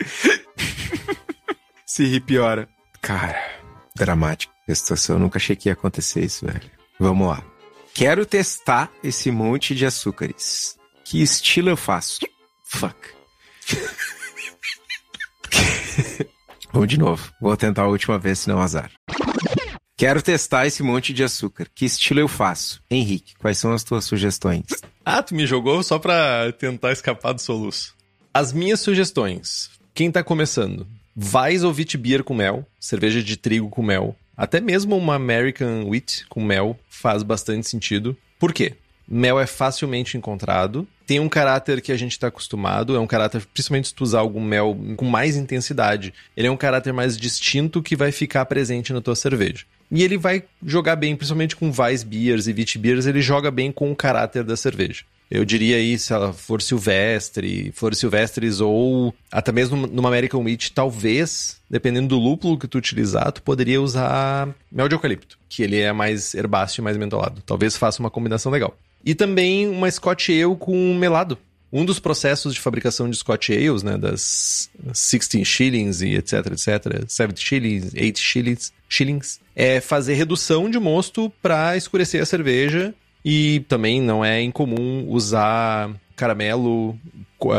Se ri piora. Cara, dramático. Essa situação, eu nunca achei que ia acontecer isso, velho. Vamos lá. Quero testar esse monte de açúcares. Que estilo eu faço? Fuck. Vamos de novo. Vou tentar a última vez, senão azar. Quero testar esse monte de açúcar. Que estilo eu faço? Henrique, quais são as tuas sugestões? Ah, tu me jogou só pra tentar escapar do soluço. As minhas sugestões. Quem tá começando? Vais ou Beer com mel, cerveja de trigo com mel. Até mesmo uma American Wheat com mel faz bastante sentido. Por quê? Mel é facilmente encontrado, tem um caráter que a gente está acostumado, é um caráter, principalmente se tu usar algum mel com mais intensidade, ele é um caráter mais distinto que vai ficar presente na tua cerveja. E ele vai jogar bem, principalmente com Weiss Beers e Wheat Beers, ele joga bem com o caráter da cerveja. Eu diria aí, se ela for silvestre, for silvestres ou até mesmo numa American Wheat, talvez, dependendo do lúpulo que tu utilizar, tu poderia usar mel de eucalipto, que ele é mais herbáceo e mais mentolado. Talvez faça uma combinação legal. E também uma Scotch Ale com melado. Um dos processos de fabricação de Scotch Ales, né, das 16 shillings e etc, etc, 7 shillings, 8 shillings, shillings é fazer redução de mosto para escurecer a cerveja e também não é incomum usar caramelo,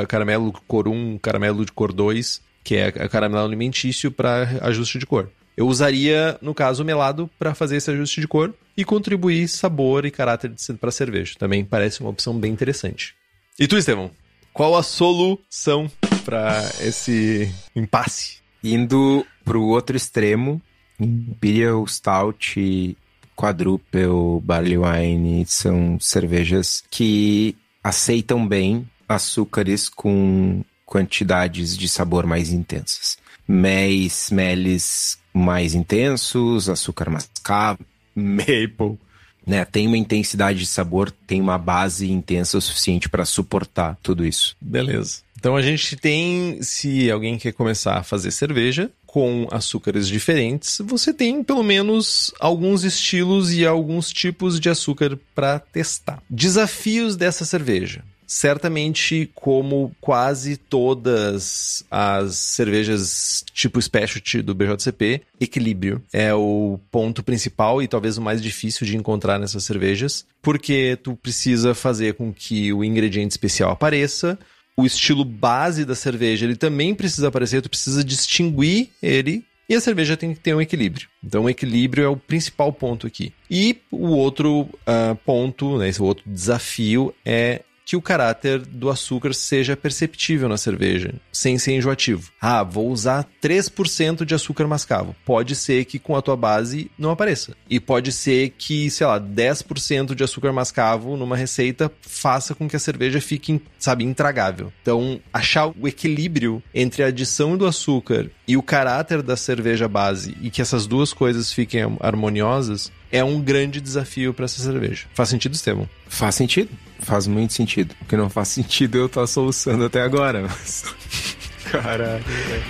caramelo cor 1, caramelo de cor 2, que é caramelo alimentício para ajuste de cor. Eu usaria, no caso, melado para fazer esse ajuste de cor e contribuir sabor e caráter para a cerveja. Também parece uma opção bem interessante. E tu, Estevão? Qual a solução para esse impasse? Indo para o outro extremo, Imperial Stout, Quadruple, Barley Wine são cervejas que aceitam bem açúcares com quantidades de sabor mais intensas. Méis, meles mais intensos, açúcar mascavo, maple, né? Tem uma intensidade de sabor, tem uma base intensa o suficiente para suportar tudo isso. Beleza. Então a gente tem, se alguém quer começar a fazer cerveja com açúcares diferentes, você tem pelo menos alguns estilos e alguns tipos de açúcar para testar. Desafios dessa cerveja certamente como quase todas as cervejas tipo specialty do BJCP, equilíbrio é o ponto principal e talvez o mais difícil de encontrar nessas cervejas, porque tu precisa fazer com que o ingrediente especial apareça, o estilo base da cerveja ele também precisa aparecer, tu precisa distinguir ele e a cerveja tem que ter um equilíbrio. Então, o equilíbrio é o principal ponto aqui. E o outro uh, ponto, né, esse outro desafio é que o caráter do açúcar seja perceptível na cerveja, sem ser enjoativo. Ah, vou usar 3% de açúcar mascavo. Pode ser que com a tua base não apareça. E pode ser que, sei lá, 10% de açúcar mascavo numa receita faça com que a cerveja fique, sabe, intragável. Então, achar o equilíbrio entre a adição do açúcar e o caráter da cerveja base e que essas duas coisas fiquem harmoniosas é um grande desafio para essa cerveja. Faz sentido, Estevam? Faz sentido. Faz muito sentido. O que não faz sentido eu estar soluçando até agora. Mas... Caralho, velho.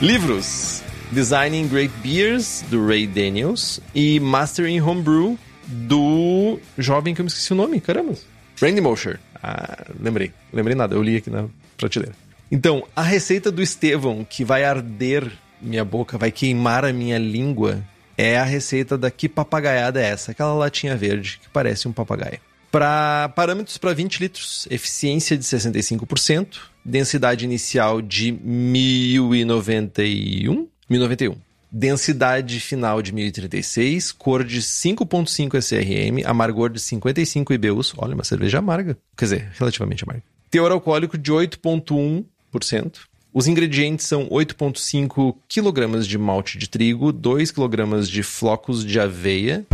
Livros: Designing Great Beers, do Ray Daniels, e Mastering Homebrew, do jovem que eu me esqueci o nome, caramba. Randy Mosher. Ah, lembrei. Lembrei nada, eu li aqui na prateleira. Então, a receita do Estevão, que vai arder minha boca, vai queimar a minha língua, é a receita da que papagaiada é essa? Aquela latinha verde que parece um papagaio. Para parâmetros para 20 litros, eficiência de 65%, densidade inicial de 1091, 1091. Densidade final de 1036, cor de 5.5 SRM, amargor de 55 IBUs. Olha, uma cerveja amarga. Quer dizer, relativamente amarga. Teor alcoólico de 8.1%. Os ingredientes são 8,5 kg de malte de trigo, 2 kg de flocos de aveia.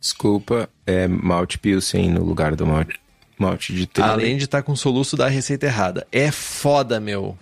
Desculpa, é malte pilsen no lugar do malte, malte de trigo. Além de estar tá com o soluço da receita errada. É foda, meu.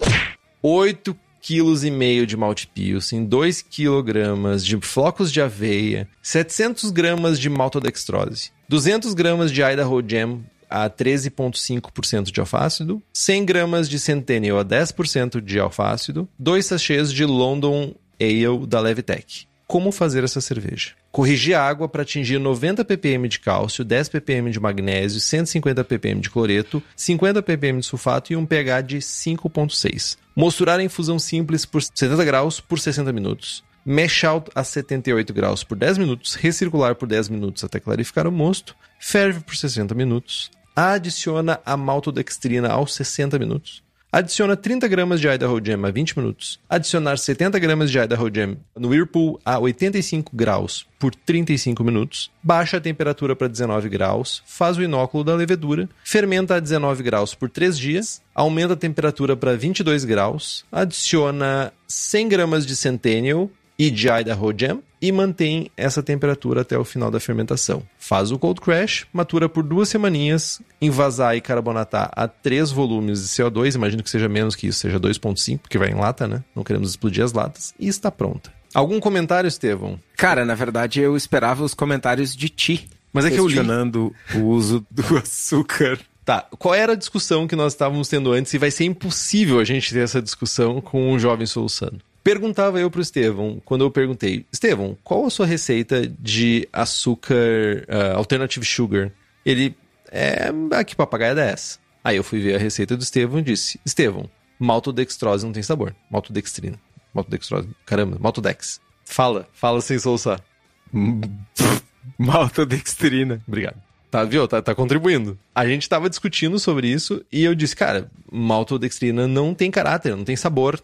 8 kg e meio de malte pilsen, 2 kg de flocos de aveia, 700 gramas de maltodextrose, 200 gramas de Idaho Jam a 13,5% de alfácido, 100 gramas de Centennial a 10% de alfácido, 2 sachês de London Ale da Levitec. Como fazer essa cerveja? Corrigir a água para atingir 90 ppm de cálcio, 10 ppm de magnésio, 150 ppm de cloreto, 50 ppm de sulfato e um pH de 5,6. Mosturar a infusão simples por 70 graus por 60 minutos. Mash out a 78 graus por 10 minutos, recircular por 10 minutos até clarificar o mosto, ferve por 60 minutos, adiciona a maltodextrina aos 60 minutos, Adiciona 30 gramas de Idaho Jam a 20 minutos. Adicionar 70 gramas de Idaho Jam no Whirlpool a 85 graus por 35 minutos. Baixa a temperatura para 19 graus. Faz o inóculo da levedura. Fermenta a 19 graus por 3 dias. Aumenta a temperatura para 22 graus. Adiciona 100 gramas de Centennial e de Idaho Jam e mantém essa temperatura até o final da fermentação. Faz o cold crash, matura por duas semaninhas, envasar e carbonatar a 3 volumes de CO2, imagino que seja menos que isso, seja 2.5, porque vai em lata, né? Não queremos explodir as latas, e está pronta. Algum comentário, Estevão? Cara, na verdade eu esperava os comentários de ti. Mas é que eu li. Questionando o uso do açúcar. Tá, qual era a discussão que nós estávamos tendo antes e vai ser impossível a gente ter essa discussão com um jovem soluçando? Perguntava eu pro Estevão, quando eu perguntei, Estevão, qual a sua receita de açúcar uh, alternative sugar? Ele, é, aqui papagaia é 10. Aí eu fui ver a receita do Estevão e disse, Estevão, maltodextrose não tem sabor, maltodextrina. Maltodextrose, caramba, maltodex. Fala, fala sem soluçar. Maltodextrina. Obrigado. Tá, viu? Tá, tá contribuindo. A gente tava discutindo sobre isso e eu disse, cara, maltodextrina não tem caráter, não tem sabor,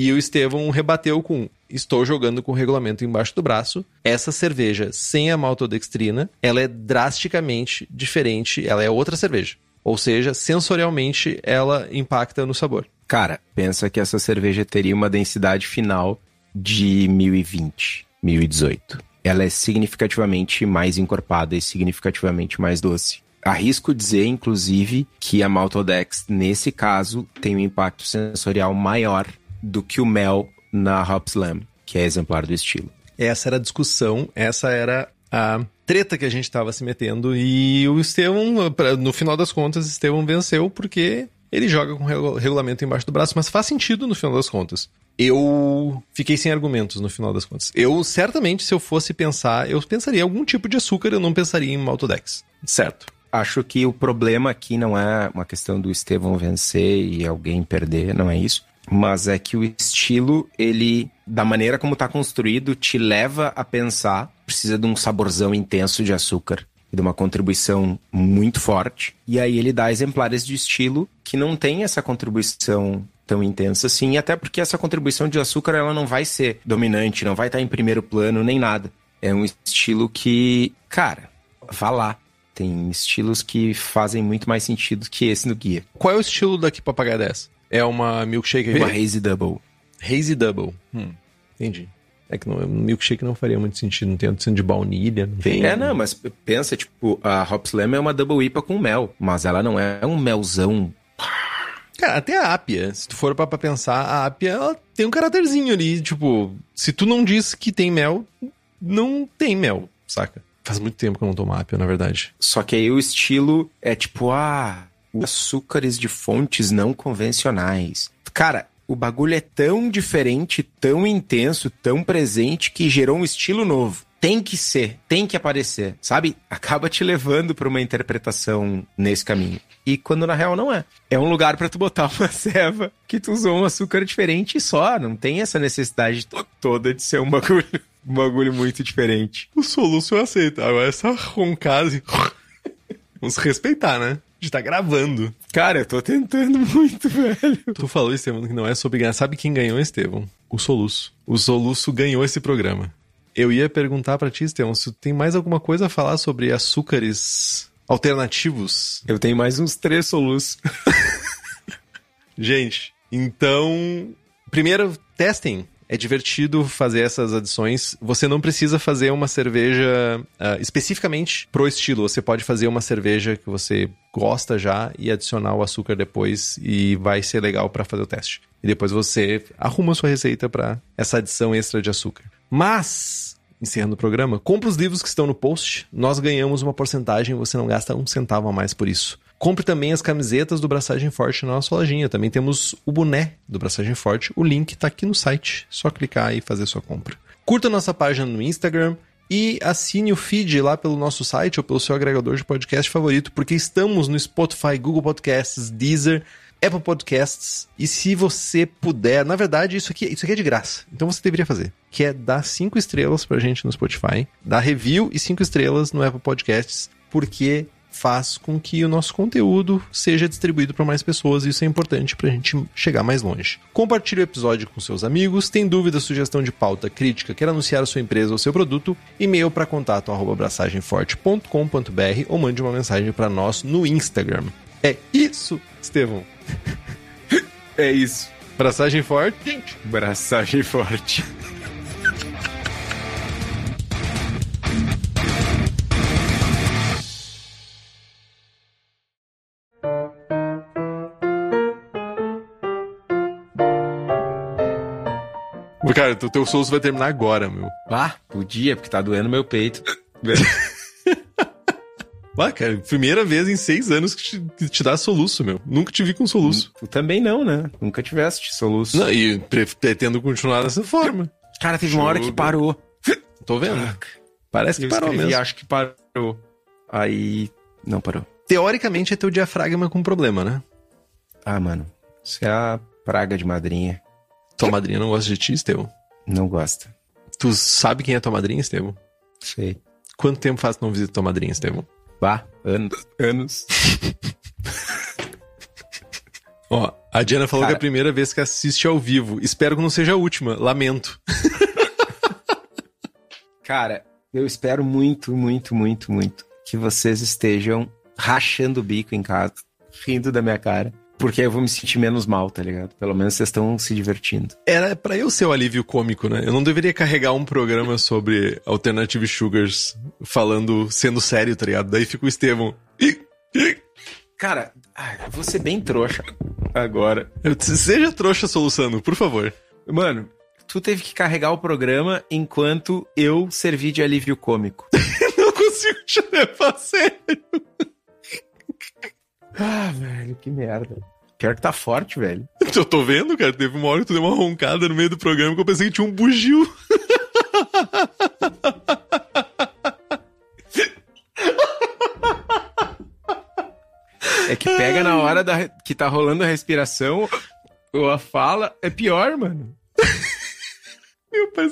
e o Estevão rebateu com: Estou jogando com o regulamento embaixo do braço. Essa cerveja sem a maltodextrina, ela é drasticamente diferente, ela é outra cerveja. Ou seja, sensorialmente ela impacta no sabor. Cara, pensa que essa cerveja teria uma densidade final de 1020, 1018. Ela é significativamente mais encorpada e significativamente mais doce. Arrisco dizer, inclusive, que a Maltodex, nesse caso, tem um impacto sensorial maior do que o mel na Hop Slam, que é exemplar do estilo. Essa era a discussão, essa era a treta que a gente estava se metendo e o Estevão, no final das contas, Estevão venceu porque ele joga com o regulamento embaixo do braço, mas faz sentido no final das contas. Eu fiquei sem argumentos no final das contas. Eu, certamente, se eu fosse pensar, eu pensaria em algum tipo de açúcar, eu não pensaria em Maltodex. Certo. Acho que o problema aqui não é uma questão do Estevão vencer e alguém perder, não é isso mas é que o estilo, ele, da maneira como está construído, te leva a pensar, precisa de um saborzão intenso de açúcar e de uma contribuição muito forte. E aí ele dá exemplares de estilo que não tem essa contribuição tão intensa assim, até porque essa contribuição de açúcar ela não vai ser dominante, não vai estar em primeiro plano nem nada. É um estilo que, cara, vá lá. Tem estilos que fazem muito mais sentido que esse no guia. Qual é o estilo daqui Papagaio 10? É uma milkshake... Uma hazy double. Hazy double. Hum, entendi. É que não, milkshake não faria muito sentido, não tem adição de baunilha. Não tem, é, não, mas pensa, tipo, a Hop Slam é uma double IPA com mel, mas ela não é um melzão. Cara, até a Apia, se tu for pra, pra pensar, a Apia, ela tem um caráterzinho ali, tipo, se tu não diz que tem mel, não tem mel, saca? Faz muito tempo que eu não tomo Apia, na verdade. Só que aí o estilo é tipo, ah, açúcares de fontes não convencionais. Cara, o bagulho é tão diferente, tão intenso, tão presente que gerou um estilo novo. Tem que ser, tem que aparecer, sabe? Acaba te levando para uma interpretação nesse caminho. E quando na real não é. É um lugar para tu botar uma ceva que tu usou um açúcar diferente e só. Não tem essa necessidade toda de ser um bagulho, um bagulho muito diferente. O soluço eu aceito. Agora essa roncada. Assim, vamos respeitar, né? De estar tá gravando. Cara, eu tô tentando muito, velho. Tu falou, Estevam, que não é sobre ganhar. Sabe quem ganhou, Estevam? O Soluço. O Soluço ganhou esse programa. Eu ia perguntar para ti, Estevam, se tu tem mais alguma coisa a falar sobre açúcares alternativos. Eu tenho mais uns três soluços. Gente, então. Primeiro, testem é divertido fazer essas adições. Você não precisa fazer uma cerveja uh, especificamente pro estilo. Você pode fazer uma cerveja que você gosta já e adicionar o açúcar depois e vai ser legal para fazer o teste. E depois você arruma sua receita para essa adição extra de açúcar. Mas encerrando o programa, compre os livros que estão no post. Nós ganhamos uma porcentagem, você não gasta um centavo a mais por isso. Compre também as camisetas do Braçagem Forte na nossa lojinha. Também temos o boné do Braçagem Forte. O link está aqui no site. Só clicar e fazer sua compra. Curta nossa página no Instagram e assine o feed lá pelo nosso site ou pelo seu agregador de podcast favorito, porque estamos no Spotify, Google Podcasts, Deezer, Apple Podcasts. E se você puder, na verdade, isso aqui, isso aqui é de graça. Então você deveria fazer. que é dar cinco estrelas pra gente no Spotify, dar review e cinco estrelas no Apple Podcasts, porque faz com que o nosso conteúdo seja distribuído para mais pessoas e isso é importante para a gente chegar mais longe. Compartilhe o episódio com seus amigos, tem dúvida, sugestão de pauta, crítica, quer anunciar a sua empresa ou seu produto, e-mail para contato abraçagemforte.com.br ou mande uma mensagem para nós no Instagram. É isso, Estevão. É isso. Braçagem forte. Braçagem forte. Cara, o teu soluço vai terminar agora, meu. Ah, podia, porque tá doendo meu peito. Ah, cara, primeira vez em seis anos que te, que te dá soluço, meu. Nunca te vi com soluço. Tu também não, né? Nunca tiveste soluço. Não, e pre- pretendo continuar dessa forma. Cara, teve uma hora que parou. Tô vendo. Parece que Eu parou mesmo. acho que parou. Aí, não parou. Teoricamente é teu diafragma com problema, né? Ah, mano, isso é a praga de madrinha. Tua madrinha não gosta de ti, Estevão. Não gosta. Tu sabe quem é tua madrinha, Estevão? Sei. Quanto tempo faz que não visita tua madrinha, Estevão? Bah, anos. Anos. Ó, a Diana falou Cara. que é a primeira vez que assiste ao vivo. Espero que não seja a última. Lamento. Cara, eu espero muito, muito, muito, muito que vocês estejam rachando o bico em casa, rindo da minha cara. Porque aí eu vou me sentir menos mal, tá ligado? Pelo menos vocês estão se divertindo. Era pra eu ser o alívio cômico, né? Eu não deveria carregar um programa sobre Alternative Sugars falando, sendo sério, tá ligado? Daí fica o Estevão. Cara, vou ser bem trouxa agora. Seja trouxa soluçando, por favor. Mano, tu teve que carregar o programa enquanto eu servi de alívio cômico. Não consigo te levar a sério. Ah, velho, que merda. Pior que tá forte, velho. Eu tô vendo, cara. Teve uma hora que tu deu uma roncada no meio do programa que eu pensei que tinha um bugio. É que pega na hora da, que tá rolando a respiração ou a fala, é pior, mano. Meu pai,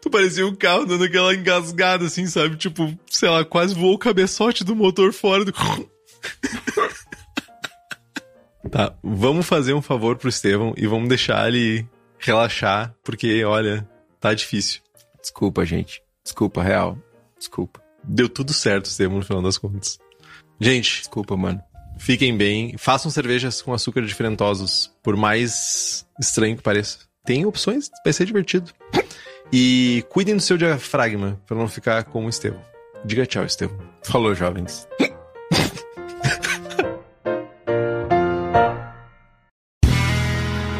tu parecia um carro dando aquela engasgada assim, sabe? Tipo, sei lá, quase voou o cabeçote do motor fora do. tá, vamos fazer um favor pro Estevão e vamos deixar ele relaxar, porque, olha, tá difícil. Desculpa, gente. Desculpa, real. Desculpa. Deu tudo certo, Estevão, no final das contas. Gente, Desculpa, mano. fiquem bem. Façam cervejas com açúcar diferentosos, por mais estranho que pareça. Tem opções, vai ser divertido. E cuidem do seu diafragma, pra não ficar como o Estevão. Diga tchau, Estevão. Falou, jovens.